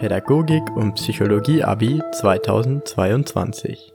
Pädagogik und Psychologie Abi 2022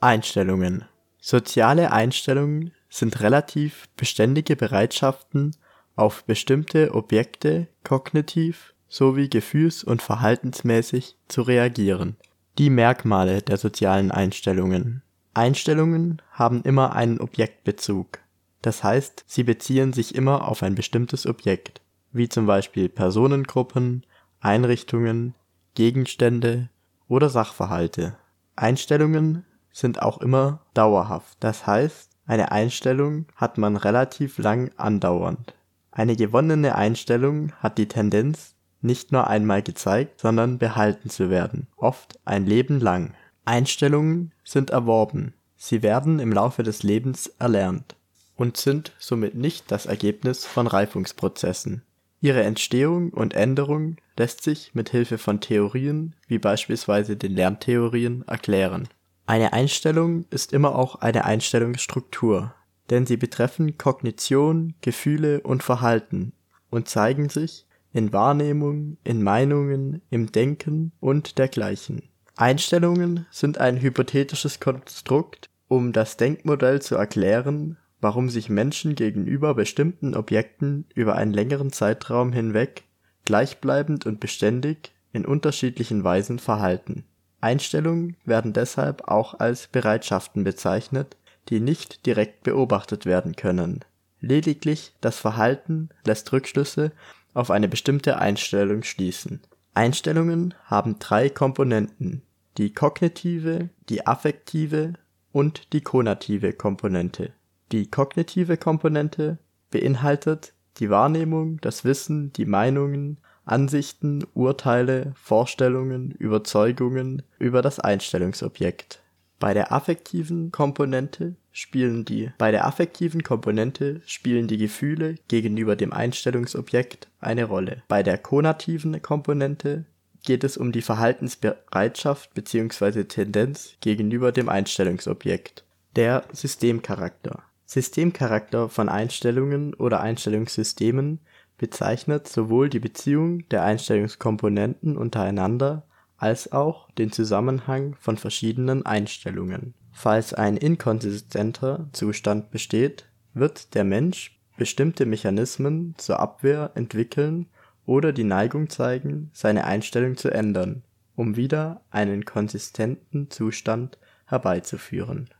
Einstellungen. Soziale Einstellungen sind relativ beständige Bereitschaften, auf bestimmte Objekte kognitiv sowie gefühls und verhaltensmäßig zu reagieren. Die Merkmale der sozialen Einstellungen. Einstellungen haben immer einen Objektbezug, das heißt sie beziehen sich immer auf ein bestimmtes Objekt, wie zum Beispiel Personengruppen, Einrichtungen, Gegenstände oder Sachverhalte. Einstellungen sind auch immer dauerhaft, das heißt eine Einstellung hat man relativ lang andauernd. Eine gewonnene Einstellung hat die Tendenz, nicht nur einmal gezeigt, sondern behalten zu werden, oft ein Leben lang. Einstellungen sind erworben, sie werden im Laufe des Lebens erlernt und sind somit nicht das Ergebnis von Reifungsprozessen. Ihre Entstehung und Änderung lässt sich mit Hilfe von Theorien wie beispielsweise den Lerntheorien erklären. Eine Einstellung ist immer auch eine Einstellungsstruktur, denn sie betreffen Kognition, Gefühle und Verhalten und zeigen sich in Wahrnehmung, in Meinungen, im Denken und dergleichen. Einstellungen sind ein hypothetisches Konstrukt, um das Denkmodell zu erklären, warum sich Menschen gegenüber bestimmten Objekten über einen längeren Zeitraum hinweg gleichbleibend und beständig in unterschiedlichen Weisen verhalten. Einstellungen werden deshalb auch als Bereitschaften bezeichnet, die nicht direkt beobachtet werden können. Lediglich das Verhalten lässt Rückschlüsse auf eine bestimmte Einstellung schließen. Einstellungen haben drei Komponenten die kognitive, die affektive und die konative Komponente. Die kognitive Komponente beinhaltet die Wahrnehmung, das Wissen, die Meinungen, Ansichten, Urteile, Vorstellungen, Überzeugungen über das Einstellungsobjekt. Bei der affektiven Komponente spielen die bei der affektiven Komponente spielen die Gefühle gegenüber dem Einstellungsobjekt eine Rolle. Bei der konativen Komponente geht es um die Verhaltensbereitschaft bzw. Tendenz gegenüber dem Einstellungsobjekt. Der Systemcharakter. Systemcharakter von Einstellungen oder Einstellungssystemen bezeichnet sowohl die Beziehung der Einstellungskomponenten untereinander als auch den Zusammenhang von verschiedenen Einstellungen. Falls ein inkonsistenter Zustand besteht, wird der Mensch bestimmte Mechanismen zur Abwehr entwickeln oder die Neigung zeigen, seine Einstellung zu ändern, um wieder einen konsistenten Zustand herbeizuführen.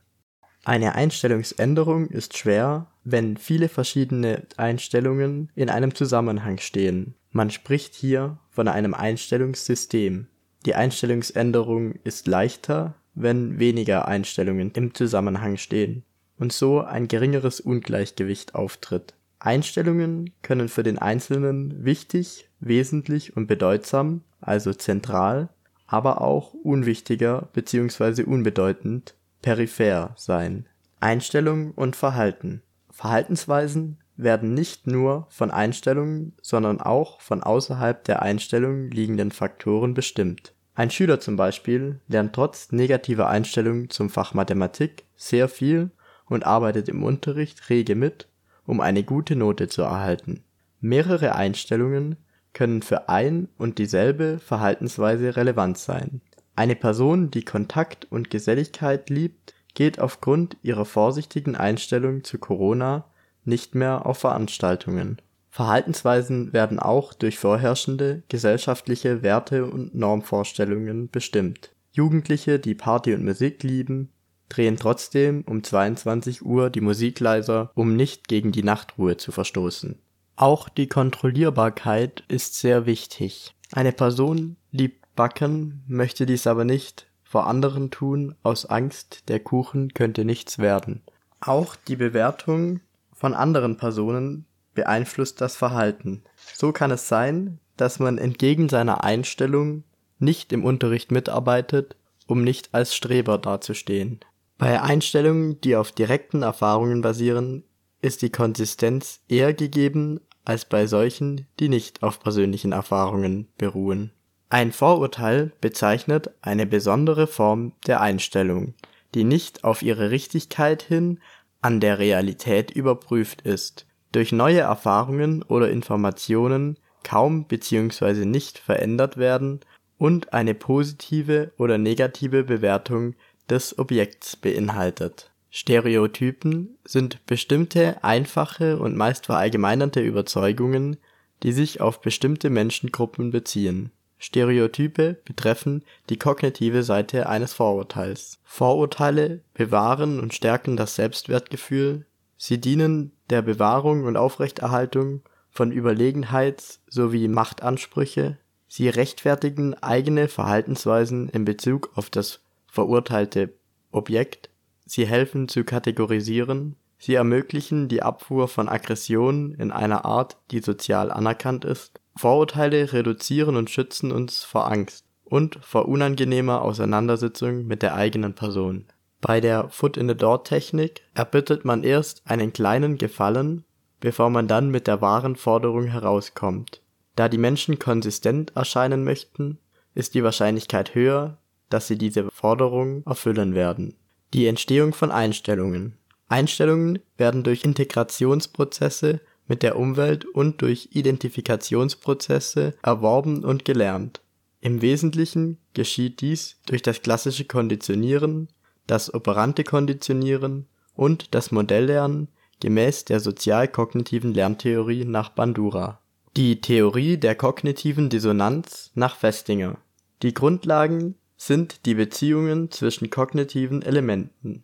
Eine Einstellungsänderung ist schwer, wenn viele verschiedene Einstellungen in einem Zusammenhang stehen. Man spricht hier von einem Einstellungssystem. Die Einstellungsänderung ist leichter, wenn weniger Einstellungen im Zusammenhang stehen und so ein geringeres Ungleichgewicht auftritt. Einstellungen können für den Einzelnen wichtig, wesentlich und bedeutsam, also zentral, aber auch unwichtiger bzw. unbedeutend, peripher sein. Einstellung und Verhalten. Verhaltensweisen werden nicht nur von Einstellungen, sondern auch von außerhalb der Einstellung liegenden Faktoren bestimmt. Ein Schüler zum Beispiel lernt trotz negativer Einstellung zum Fach Mathematik sehr viel und arbeitet im Unterricht rege mit um eine gute Note zu erhalten. Mehrere Einstellungen können für ein und dieselbe Verhaltensweise relevant sein. Eine Person, die Kontakt und Geselligkeit liebt, geht aufgrund ihrer vorsichtigen Einstellung zu Corona nicht mehr auf Veranstaltungen. Verhaltensweisen werden auch durch vorherrschende gesellschaftliche Werte und Normvorstellungen bestimmt. Jugendliche, die Party und Musik lieben drehen trotzdem um 22 Uhr die Musik leiser, um nicht gegen die Nachtruhe zu verstoßen. Auch die Kontrollierbarkeit ist sehr wichtig. Eine Person liebt Backen, möchte dies aber nicht vor anderen tun, aus Angst, der Kuchen könnte nichts werden. Auch die Bewertung von anderen Personen beeinflusst das Verhalten. So kann es sein, dass man entgegen seiner Einstellung nicht im Unterricht mitarbeitet, um nicht als Streber dazustehen. Bei Einstellungen, die auf direkten Erfahrungen basieren, ist die Konsistenz eher gegeben als bei solchen, die nicht auf persönlichen Erfahrungen beruhen. Ein Vorurteil bezeichnet eine besondere Form der Einstellung, die nicht auf ihre Richtigkeit hin an der Realität überprüft ist, durch neue Erfahrungen oder Informationen kaum bzw. nicht verändert werden und eine positive oder negative Bewertung des Objekts beinhaltet. Stereotypen sind bestimmte einfache und meist verallgemeinerte Überzeugungen, die sich auf bestimmte Menschengruppen beziehen. Stereotype betreffen die kognitive Seite eines Vorurteils. Vorurteile bewahren und stärken das Selbstwertgefühl, sie dienen der Bewahrung und Aufrechterhaltung von Überlegenheits sowie Machtansprüche, sie rechtfertigen eigene Verhaltensweisen in Bezug auf das verurteilte Objekt, sie helfen zu kategorisieren, sie ermöglichen die Abfuhr von Aggressionen in einer Art, die sozial anerkannt ist Vorurteile reduzieren und schützen uns vor Angst und vor unangenehmer Auseinandersetzung mit der eigenen Person. Bei der Foot-in-the-Door-Technik erbittet man erst einen kleinen Gefallen, bevor man dann mit der wahren Forderung herauskommt. Da die Menschen konsistent erscheinen möchten, ist die Wahrscheinlichkeit höher, dass sie diese Forderung erfüllen werden. Die Entstehung von Einstellungen Einstellungen werden durch Integrationsprozesse mit der Umwelt und durch Identifikationsprozesse erworben und gelernt. Im Wesentlichen geschieht dies durch das klassische Konditionieren, das operante Konditionieren und das Modelllernen gemäß der sozial-kognitiven Lerntheorie nach Bandura. Die Theorie der kognitiven Dissonanz nach Festinger. Die Grundlagen sind die Beziehungen zwischen kognitiven Elementen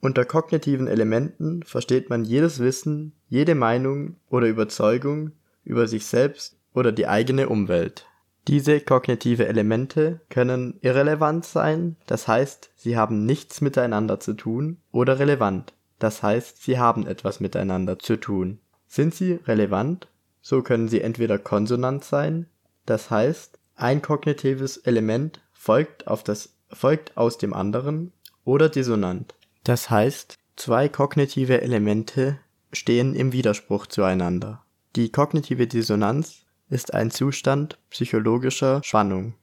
unter kognitiven Elementen versteht man jedes Wissen, jede Meinung oder Überzeugung über sich selbst oder die eigene Umwelt. Diese kognitive Elemente können irrelevant sein, das heißt, sie haben nichts miteinander zu tun, oder relevant, das heißt, sie haben etwas miteinander zu tun. Sind sie relevant, so können sie entweder konsonant sein, das heißt, ein kognitives Element folgt auf das folgt aus dem anderen, oder dissonant, das heißt, zwei kognitive Elemente stehen im Widerspruch zueinander. Die kognitive Dissonanz ist ein Zustand psychologischer Spannung.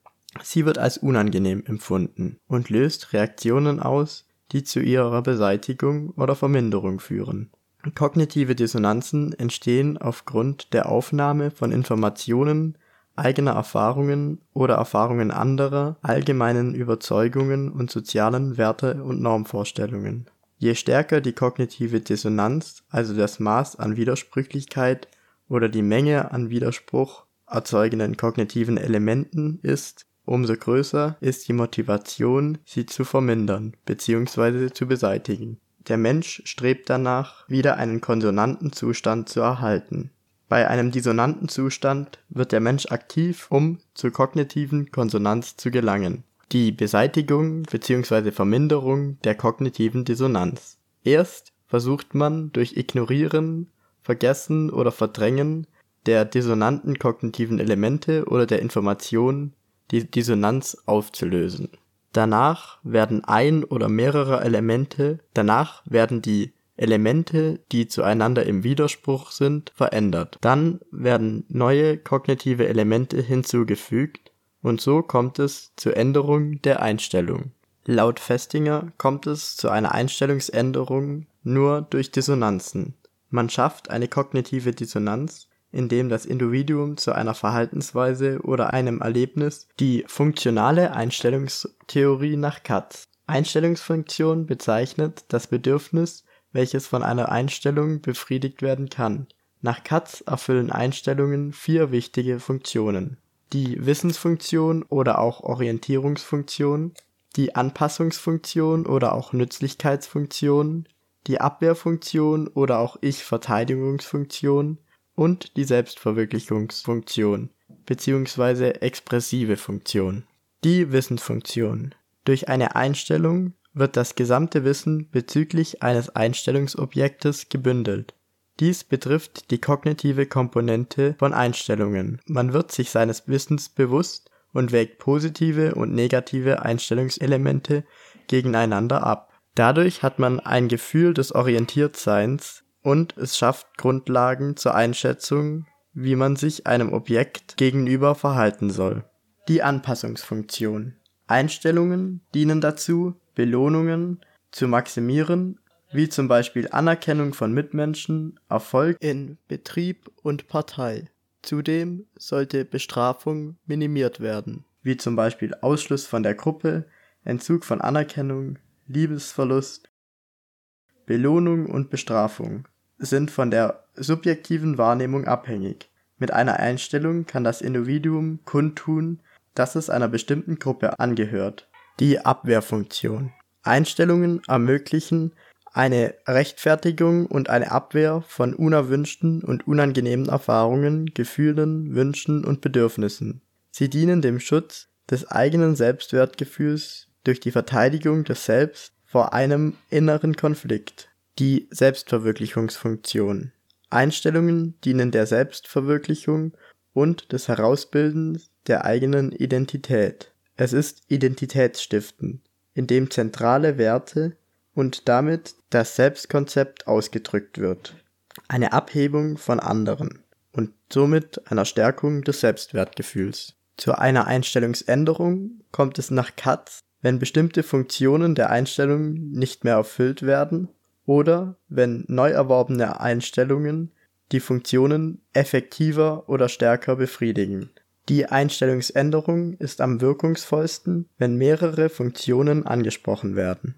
Sie wird als unangenehm empfunden und löst Reaktionen aus, die zu ihrer Beseitigung oder Verminderung führen. Kognitive Dissonanzen entstehen aufgrund der Aufnahme von Informationen, eigener Erfahrungen oder Erfahrungen anderer, allgemeinen Überzeugungen und sozialen Werte und Normvorstellungen. Je stärker die kognitive Dissonanz, also das Maß an Widersprüchlichkeit oder die Menge an Widerspruch erzeugenden kognitiven Elementen ist, umso größer ist die Motivation, sie zu vermindern bzw. zu beseitigen. Der Mensch strebt danach, wieder einen konsonanten Zustand zu erhalten bei einem dissonanten Zustand wird der Mensch aktiv, um zur kognitiven Konsonanz zu gelangen. Die Beseitigung bzw. Verminderung der kognitiven Dissonanz. Erst versucht man durch Ignorieren, Vergessen oder Verdrängen der dissonanten kognitiven Elemente oder der Information die Dissonanz aufzulösen. Danach werden ein oder mehrere Elemente, danach werden die Elemente, die zueinander im Widerspruch sind, verändert. Dann werden neue kognitive Elemente hinzugefügt und so kommt es zur Änderung der Einstellung. Laut Festinger kommt es zu einer Einstellungsänderung nur durch Dissonanzen. Man schafft eine kognitive Dissonanz, indem das Individuum zu einer Verhaltensweise oder einem Erlebnis die funktionale Einstellungstheorie nach Katz. Einstellungsfunktion bezeichnet das Bedürfnis welches von einer Einstellung befriedigt werden kann. Nach Katz erfüllen Einstellungen vier wichtige Funktionen: die Wissensfunktion oder auch Orientierungsfunktion, die Anpassungsfunktion oder auch Nützlichkeitsfunktion, die Abwehrfunktion oder auch Ich-Verteidigungsfunktion und die Selbstverwirklichungsfunktion bzw. expressive Funktion. Die Wissensfunktion. Durch eine Einstellung wird das gesamte Wissen bezüglich eines Einstellungsobjektes gebündelt. Dies betrifft die kognitive Komponente von Einstellungen. Man wird sich seines Wissens bewusst und wägt positive und negative Einstellungselemente gegeneinander ab. Dadurch hat man ein Gefühl des Orientiertseins und es schafft Grundlagen zur Einschätzung, wie man sich einem Objekt gegenüber verhalten soll. Die Anpassungsfunktion. Einstellungen dienen dazu, Belohnungen zu maximieren, wie zum Beispiel Anerkennung von Mitmenschen, Erfolg in Betrieb und Partei. Zudem sollte Bestrafung minimiert werden. wie zum Beispiel Ausschluss von der Gruppe, Entzug von Anerkennung, Liebesverlust, Belohnung und Bestrafung, sind von der subjektiven Wahrnehmung abhängig. Mit einer Einstellung kann das Individuum kundtun, dass es einer bestimmten Gruppe angehört. Die Abwehrfunktion. Einstellungen ermöglichen eine Rechtfertigung und eine Abwehr von unerwünschten und unangenehmen Erfahrungen, Gefühlen, Wünschen und Bedürfnissen. Sie dienen dem Schutz des eigenen Selbstwertgefühls durch die Verteidigung des Selbst vor einem inneren Konflikt. Die Selbstverwirklichungsfunktion. Einstellungen dienen der Selbstverwirklichung und des Herausbildens der eigenen Identität. Es ist identitätsstiftend, indem zentrale Werte und damit das Selbstkonzept ausgedrückt wird. Eine Abhebung von anderen und somit einer Stärkung des Selbstwertgefühls. Zu einer Einstellungsänderung kommt es nach Katz, wenn bestimmte Funktionen der Einstellung nicht mehr erfüllt werden oder wenn neu erworbene Einstellungen die Funktionen effektiver oder stärker befriedigen. Die Einstellungsänderung ist am wirkungsvollsten, wenn mehrere Funktionen angesprochen werden